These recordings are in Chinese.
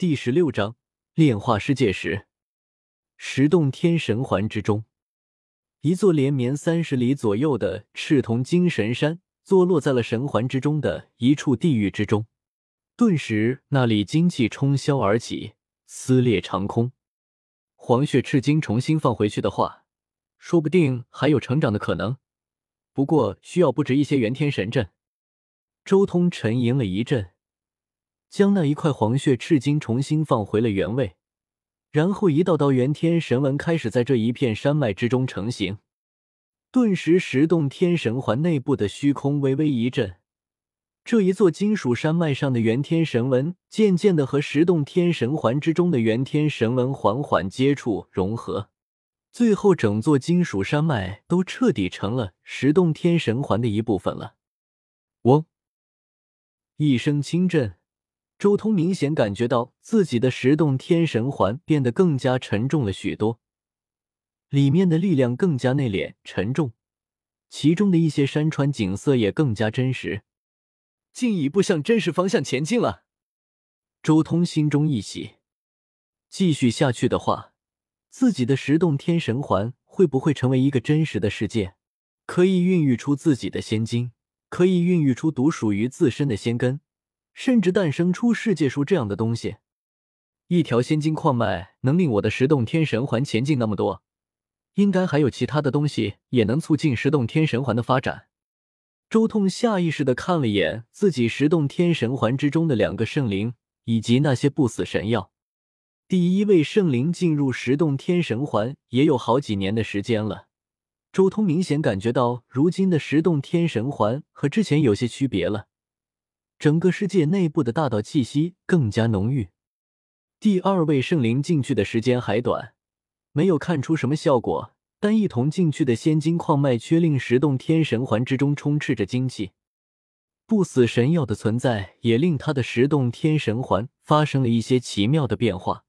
第十六章炼化世界时，十洞天神环之中，一座连绵三十里左右的赤铜精神山，坐落在了神环之中的一处地狱之中。顿时，那里精气冲霄而起，撕裂长空。黄血赤金重新放回去的话，说不定还有成长的可能。不过，需要布置一些元天神阵。周通沉吟了一阵，将那一块黄血赤金重新放回了原位，然后一道道元天神纹开始在这一片山脉之中成型。顿时，十洞天神环内部的虚空微微一震。这一座金属山脉上的元天神纹，渐渐的和十洞天神环之中的元天神纹缓缓接触融合，最后整座金属山脉都彻底成了十洞天神环的一部分了。嗡，一声轻震，周通明显感觉到自己的十洞天神环变得更加沉重了许多，里面的力量更加内敛沉重，其中的一些山川景色也更加真实。进一步向真实方向前进了，周通心中一喜。继续下去的话，自己的十洞天神环会不会成为一个真实的世界？可以孕育出自己的仙晶，可以孕育出独属于自身的仙根，甚至诞生出世界树这样的东西。一条仙金矿脉能令我的十洞天神环前进那么多，应该还有其他的东西也能促进十洞天神环的发展。周通下意识的看了眼自己十洞天神环之中的两个圣灵，以及那些不死神药。第一位圣灵进入十洞天神环也有好几年的时间了。周通明显感觉到，如今的十洞天神环和之前有些区别了，整个世界内部的大道气息更加浓郁。第二位圣灵进去的时间还短，没有看出什么效果。但一同进去的仙金矿脉却令十洞天神环之中充斥着精气，不死神药的存在也令他的十洞天神环发生了一些奇妙的变化，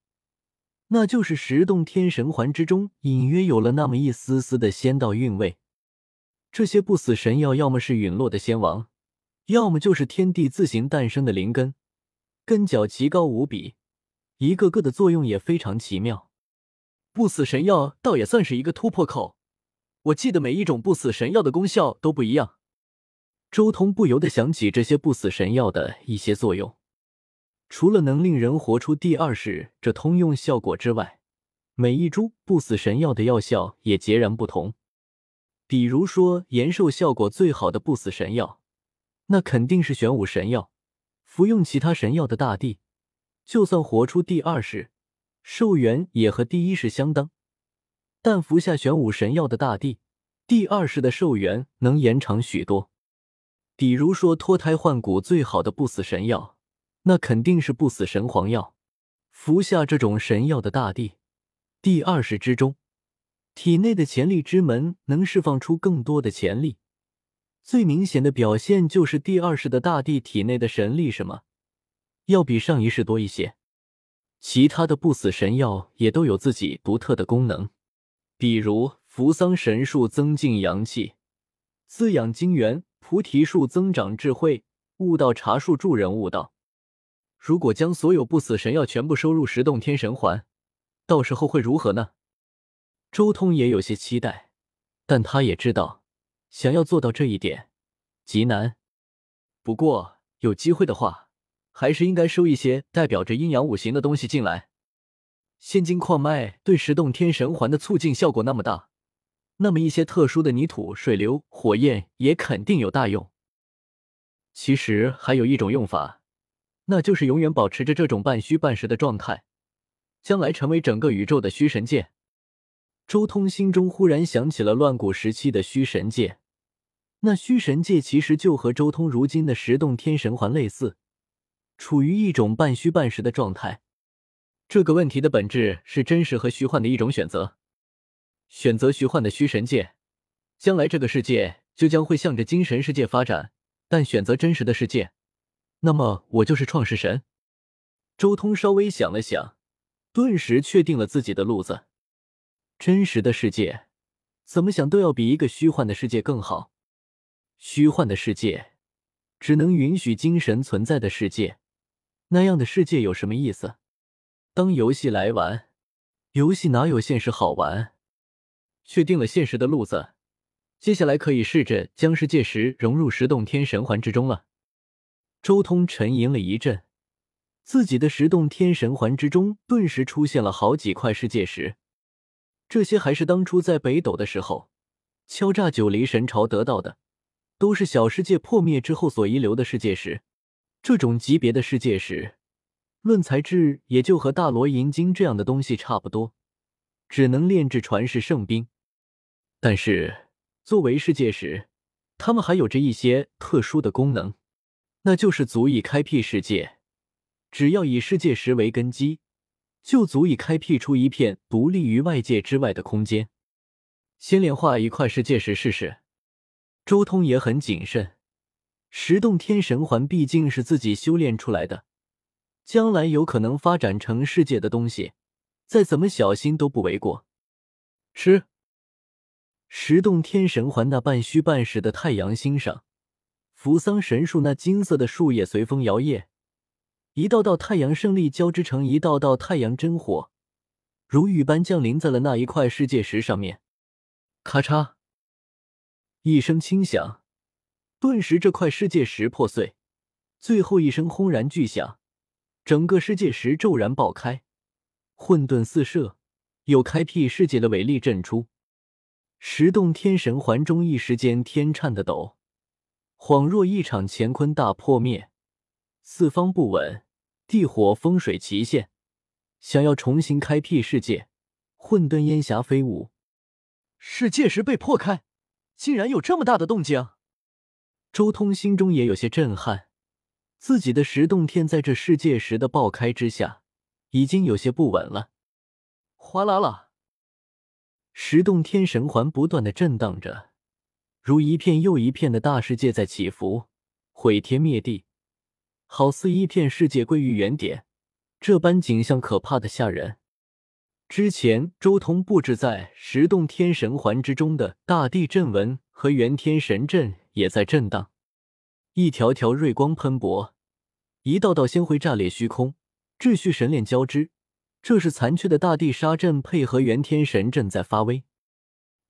那就是十洞天神环之中隐约有了那么一丝丝的仙道韵味。这些不死神药要么是陨落的仙王，要么就是天地自行诞生的灵根，根脚奇高无比，一个个的作用也非常奇妙。不死神药倒也算是一个突破口。我记得每一种不死神药的功效都不一样。周通不由得想起这些不死神药的一些作用，除了能令人活出第二世这通用效果之外，每一株不死神药的药效也截然不同。比如说延寿效果最好的不死神药，那肯定是玄武神药。服用其他神药的大帝，就算活出第二世。寿元也和第一世相当，但服下玄武神药的大帝，第二世的寿元能延长许多。比如说脱胎换骨最好的不死神药，那肯定是不死神皇药。服下这种神药的大帝，第二世之中，体内的潜力之门能释放出更多的潜力。最明显的表现就是第二世的大帝体内的神力什么，要比上一世多一些。其他的不死神药也都有自己独特的功能，比如扶桑神树增进阳气，滋养精元；菩提树增长智慧；悟道茶树助人悟道。如果将所有不死神药全部收入十洞天神环，到时候会如何呢？周通也有些期待，但他也知道，想要做到这一点极难。不过有机会的话。还是应该收一些代表着阴阳五行的东西进来。仙金矿脉对十洞天神环的促进效果那么大，那么一些特殊的泥土、水流、火焰也肯定有大用。其实还有一种用法，那就是永远保持着这种半虚半实的状态，将来成为整个宇宙的虚神界。周通心中忽然想起了乱古时期的虚神界，那虚神界其实就和周通如今的十洞天神环类似。处于一种半虚半实的状态，这个问题的本质是真实和虚幻的一种选择。选择虚幻的虚神界，将来这个世界就将会向着精神世界发展；但选择真实的世界，那么我就是创世神。周通稍微想了想，顿时确定了自己的路子。真实的世界，怎么想都要比一个虚幻的世界更好。虚幻的世界，只能允许精神存在的世界。那样的世界有什么意思？当游戏来玩。游戏哪有现实好玩？确定了现实的路子，接下来可以试着将世界石融入十洞天神环之中了。周通沉吟了一阵，自己的十洞天神环之中顿时出现了好几块世界石，这些还是当初在北斗的时候敲诈九黎神朝得到的，都是小世界破灭之后所遗留的世界石。这种级别的世界石。论材质，也就和大罗银晶这样的东西差不多，只能炼制传世圣兵。但是作为世界石，它们还有着一些特殊的功能，那就是足以开辟世界。只要以世界石为根基，就足以开辟出一片独立于外界之外的空间。先炼化一块世界石试试。周通也很谨慎，十洞天神环毕竟是自己修炼出来的。将来有可能发展成世界的东西，再怎么小心都不为过。吃，十洞天神环那半虚半实的太阳星上，扶桑神树那金色的树叶随风摇曳，一道道太阳胜利交织成一道道太阳真火，如雨般降临在了那一块世界石上面。咔嚓，一声轻响，顿时这块世界石破碎，最后一声轰然巨响。整个世界石骤然爆开，混沌四射，有开辟世界的伟力震出。十洞天神环中一时间天颤的抖，恍若一场乾坤大破灭，四方不稳，地火风水齐现，想要重新开辟世界，混沌烟霞飞舞。世界石被破开，竟然有这么大的动静！周通心中也有些震撼。自己的十洞天在这世界石的爆开之下，已经有些不稳了。哗啦啦，十洞天神环不断的震荡着，如一片又一片的大世界在起伏，毁天灭地，好似一片世界归于原点，这般景象可怕的吓人。之前周通布置在十洞天神环之中的大地阵纹和元天神阵也在震荡。一条条锐光喷薄，一道道仙辉炸裂虚空，秩序神链交织。这是残缺的大地杀阵配合元天神阵在发威。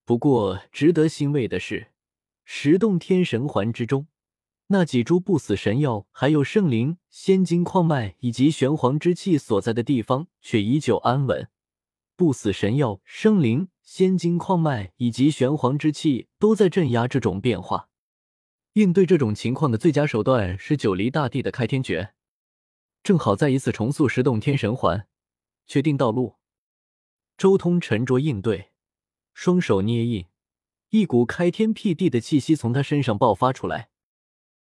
不过，值得欣慰的是，十洞天神环之中那几株不死神药，还有圣灵、仙金矿脉以及玄黄之气所在的地方，却依旧安稳。不死神药、生灵、仙金矿脉以及玄黄之气都在镇压这种变化。应对这种情况的最佳手段是九黎大帝的开天诀，正好再一次重塑十洞天神环，确定道路。周通沉着应对，双手捏印，一股开天辟地的气息从他身上爆发出来，